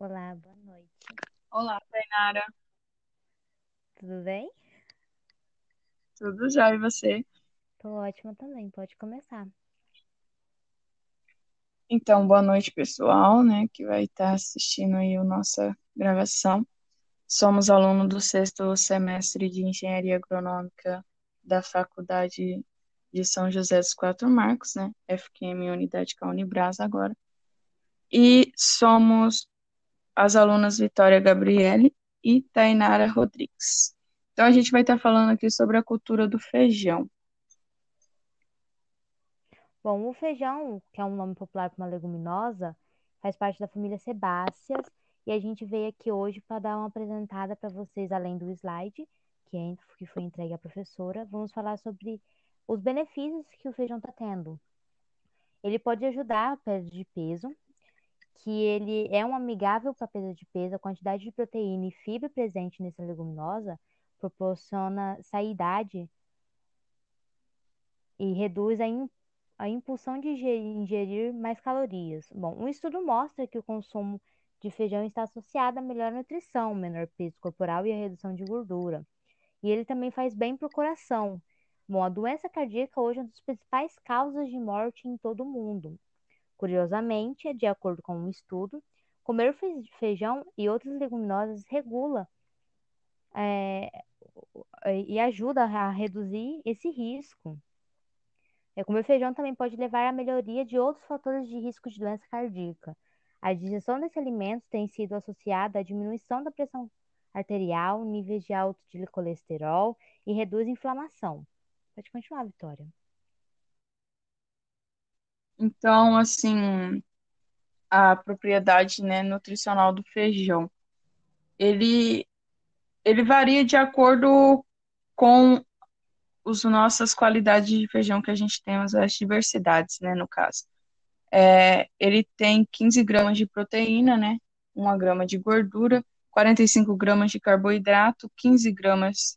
Olá, boa noite. Olá, Tainara. Tudo bem? Tudo já e você? Tô ótima também, pode começar. Então, boa noite, pessoal, né, que vai estar assistindo aí a nossa gravação. Somos alunos do sexto semestre de Engenharia Agronômica da Faculdade de São José dos Quatro Marcos, né, FQM Unidade Caunibras agora. E somos as alunas Vitória Gabriele e Tainara Rodrigues. Então, a gente vai estar falando aqui sobre a cultura do feijão. Bom, o feijão, que é um nome popular para uma leguminosa, faz parte da família sebáceas e a gente veio aqui hoje para dar uma apresentada para vocês, além do slide que, é, que foi entregue à professora, vamos falar sobre os benefícios que o feijão está tendo. Ele pode ajudar a perda de peso, que ele é um amigável para perda de peso, a quantidade de proteína e fibra presente nessa leguminosa proporciona saciedade e reduz a, in, a impulsão de ingerir mais calorias. Bom, um estudo mostra que o consumo de feijão está associado a melhor nutrição, menor peso corporal e a redução de gordura. E ele também faz bem para o coração. Bom, a doença cardíaca hoje é uma das principais causas de morte em todo o mundo. Curiosamente, de acordo com um estudo, comer feijão e outras leguminosas regula é, e ajuda a reduzir esse risco. É, comer feijão também pode levar à melhoria de outros fatores de risco de doença cardíaca. A digestão desse alimento tem sido associada à diminuição da pressão arterial, níveis de alto de colesterol e reduz a inflamação. Pode continuar, Vitória. Então, assim, a propriedade, né, nutricional do feijão, ele, ele varia de acordo com as nossas qualidades de feijão que a gente tem, as diversidades, né, no caso. É, ele tem 15 gramas de proteína, né, 1 grama de gordura, 45 gramas de carboidrato, 15 gramas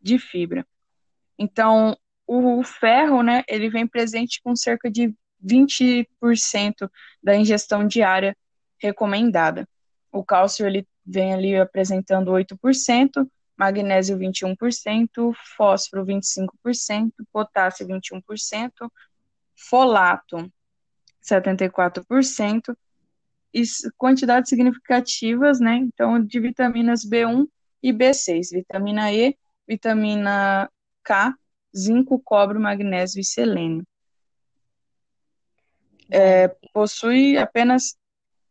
de fibra. Então, o ferro, né, ele vem presente com cerca de 20% da ingestão diária recomendada. O cálcio ele vem ali apresentando 8%, magnésio 21%, fósforo 25%, potássio 21%, folato 74%, e quantidades significativas, né? Então, de vitaminas B1 e B6, vitamina E, vitamina K, zinco, cobre, magnésio e selênio é, possui apenas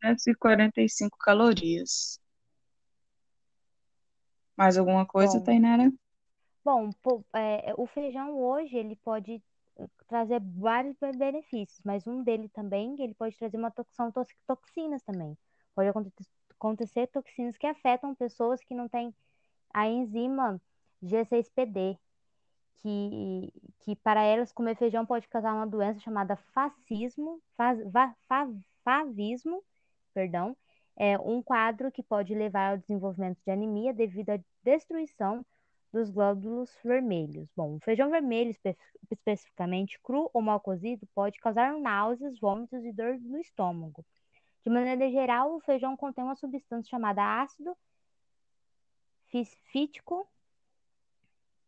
145 calorias. Mais alguma coisa, Bom, Tainara? bom, po- é, o feijão hoje ele pode trazer vários be- benefícios, mas um dele também, ele pode trazer uma toxina, toxinas também. Pode acontecer toxinas que afetam pessoas que não têm a enzima G6PD, que, que para elas comer feijão pode causar uma doença chamada fascismo, faz, va, fa, favismo, perdão, é um quadro que pode levar ao desenvolvimento de anemia devido à destruição dos glóbulos vermelhos. Bom, o feijão vermelho, espe especificamente cru ou mal cozido, pode causar náuseas, vômitos e dor no estômago. De maneira geral, o feijão contém uma substância chamada ácido fítico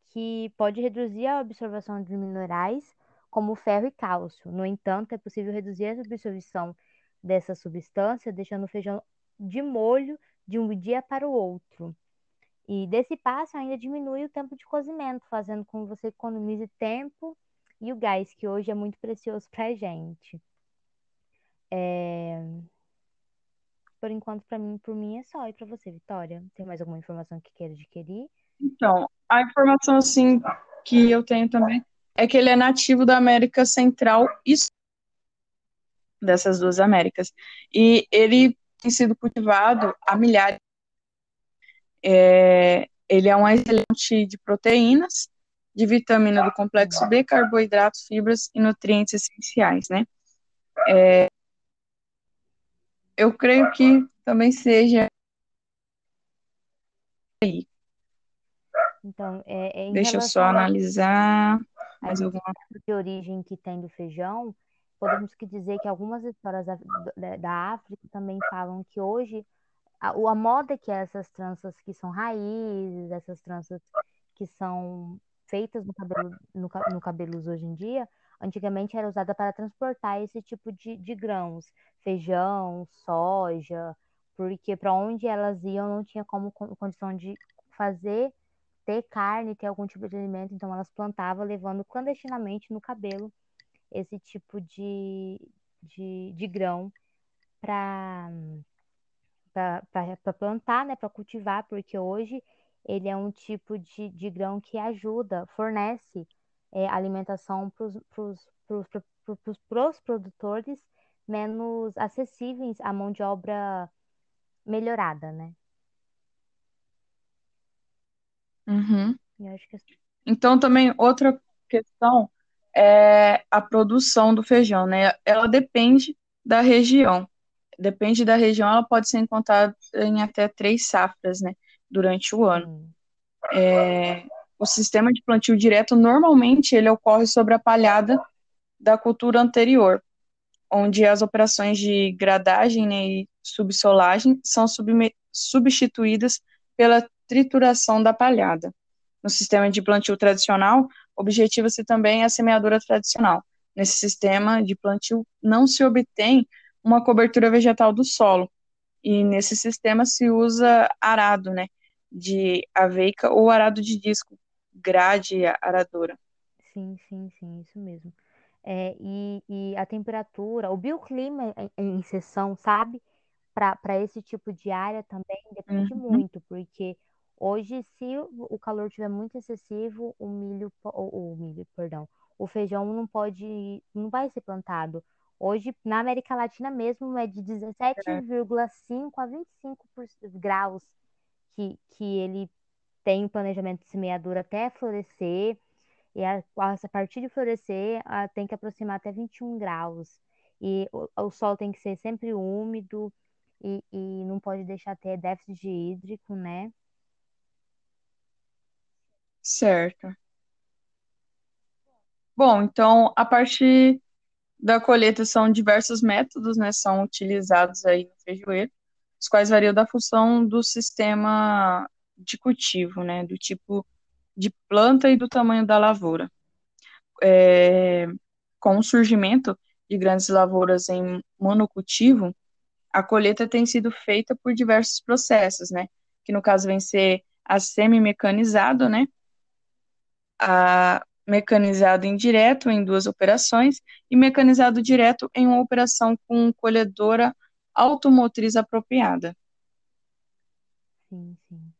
que pode reduzir a absorção de minerais como ferro e cálcio. No entanto, é possível reduzir a absorção dessa substância deixando o feijão de molho de um dia para o outro. E desse passo ainda diminui o tempo de cozimento, fazendo com que você economize tempo e o gás, que hoje é muito precioso para a gente. É... Por enquanto, para mim, por mim é só. E para você, Vitória? Tem mais alguma informação que queira adquirir? Então, a informação assim que eu tenho também é que ele é nativo da América Central e dessas duas Américas. E ele tem sido cultivado há milhares. É, ele é um excelente de proteínas, de vitamina do complexo B, carboidratos, fibras e nutrientes essenciais, né? É, eu creio que também seja aí. Então, é, é em Deixa eu só relação analisar mais alguma de origem que tem do feijão, podemos que dizer que algumas histórias da, da- da África também falam que hoje a, a moda é que essas tranças que são raízes, essas tranças que são feitas no cabelo, no, no cabelos hoje em dia, antigamente era usada para transportar esse tipo de, de grãos, feijão, soja, porque para onde elas iam não tinha como condição de fazer, ter carne, ter algum tipo de alimento, então elas plantavam levando clandestinamente no cabelo esse tipo de, de, de grão para para plantar, né, para cultivar, porque hoje ele é um tipo de, de grão que ajuda, fornece é, alimentação para os produtores menos acessíveis à mão de obra melhorada, né? Uhum. Que... Então, também outra questão é a produção do feijão, né? Ela depende da região. Depende da região, ela pode ser encontrada em até três safras, né? Durante o ano. Hum. É, o sistema de plantio direto, normalmente, ele ocorre sobre a palhada da cultura anterior, onde as operações de gradagem né, e subsolagem são substituídas pela trituração da palhada. No sistema de plantio tradicional, objetiva-se também a semeadura tradicional. Nesse sistema de plantio não se obtém uma cobertura vegetal do solo, e nesse sistema se usa arado, né, de aveica ou arado de disco, grade aradora. Sim, sim, sim, isso mesmo. É, e, e a temperatura, o bioclima em, em sessão, sabe? Para esse tipo de área também depende uhum. muito, porque hoje, se o calor estiver muito excessivo, o milho, o, o milho, perdão, o feijão não pode, não vai ser plantado. Hoje, na América Latina mesmo, é de 17,5 a 25 graus que, que ele tem o planejamento de semeadura até florescer, e a, a partir de florescer a, tem que aproximar até 21 graus. E o, o sol tem que ser sempre úmido e, e não pode deixar ter déficit hídrico, né? Certo. Bom, então, a partir da colheita são diversos métodos, né, são utilizados aí no feijoeiro, os quais variam da função do sistema de cultivo, né, do tipo de planta e do tamanho da lavoura. É, com o surgimento de grandes lavouras em monocultivo, a colheita tem sido feita por diversos processos, né, que no caso vem ser a semi-mecanizado, né, a mecanizado indireto em duas operações e mecanizado direto em uma operação com colhedora automotriz apropriada. Sim, sim.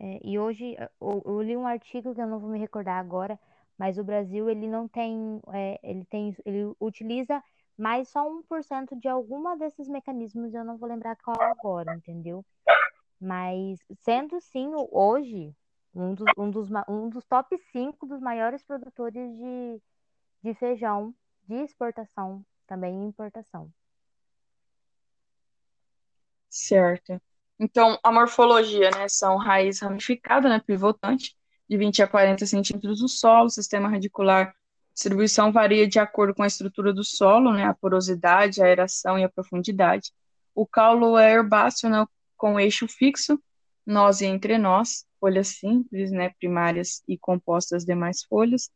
É, e hoje eu, eu, li um artigo que eu não vou me recordar agora, mas o Brasil ele não tem, é, ele tem, ele utiliza mais só 1% de alguma desses mecanismos, eu não vou lembrar qual agora, entendeu? Mas sendo sim hoje um dos, um dos, um dos top 5 dos maiores produtores de, de feijão de exportação, também importação. Certo. Então, a morfologia, né, são raiz ramificada, né, pivotante, de 20 a 40 centímetros do solo, sistema radicular, distribuição varia de acordo com a estrutura do solo, né, a porosidade, a aeração e a profundidade. O caulo é herbáceo, né, com eixo fixo, nós e entre nós, folhas simples, né, primárias e compostas demais folhas.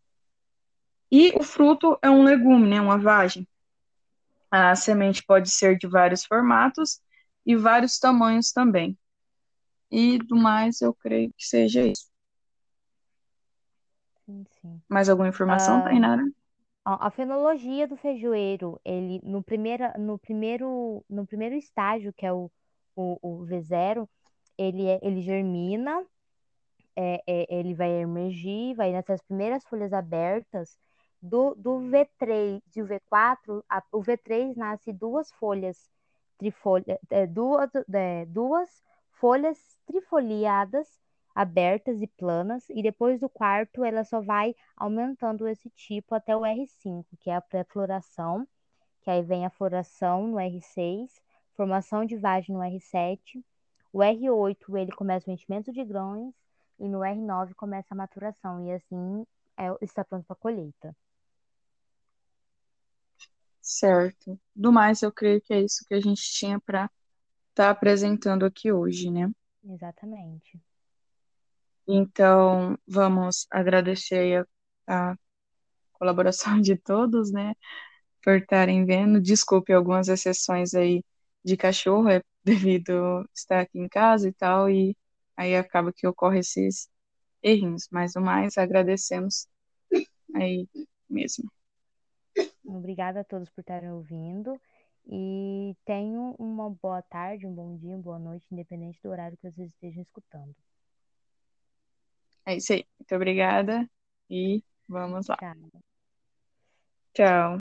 E o fruto é um legume, né, uma vagem. A semente pode ser de vários formatos e vários tamanhos também. E do mais, eu creio que seja isso. Sim, sim. Mais alguma informação, uh, Tainara? A fenologia do feijoeiro, ele no primeiro, no primeiro, no primeiro estágio, que é o, o, o V0, ele, é, ele germina, é, é, ele vai emergir, vai nessas primeiras folhas abertas. Do, do V3 e o V4, a, o V3 nasce duas folhas trifolha, é, duas, é, duas folhas trifoliadas abertas e planas, e depois do quarto ela só vai aumentando esse tipo até o R5, que é a pré-floração, que aí vem a floração no R6, formação de vagem no R7, o R8 ele começa o enchimento de grãos, e no R9 começa a maturação, e assim é, está pronto para colheita. Certo. Do mais, eu creio que é isso que a gente tinha para está apresentando aqui hoje, né? Exatamente. Então, vamos agradecer a, a colaboração de todos, né? Por estarem vendo. Desculpe algumas exceções aí de cachorro, é devido estar aqui em casa e tal, e aí acaba que ocorre esses errinhos. Mas o mais, agradecemos aí mesmo. Obrigada a todos por estarem ouvindo. E tenham uma boa tarde, um bom dia, uma boa noite, independente do horário que vocês estejam escutando. É isso aí. Muito obrigada e vamos lá. Tchau. Tchau.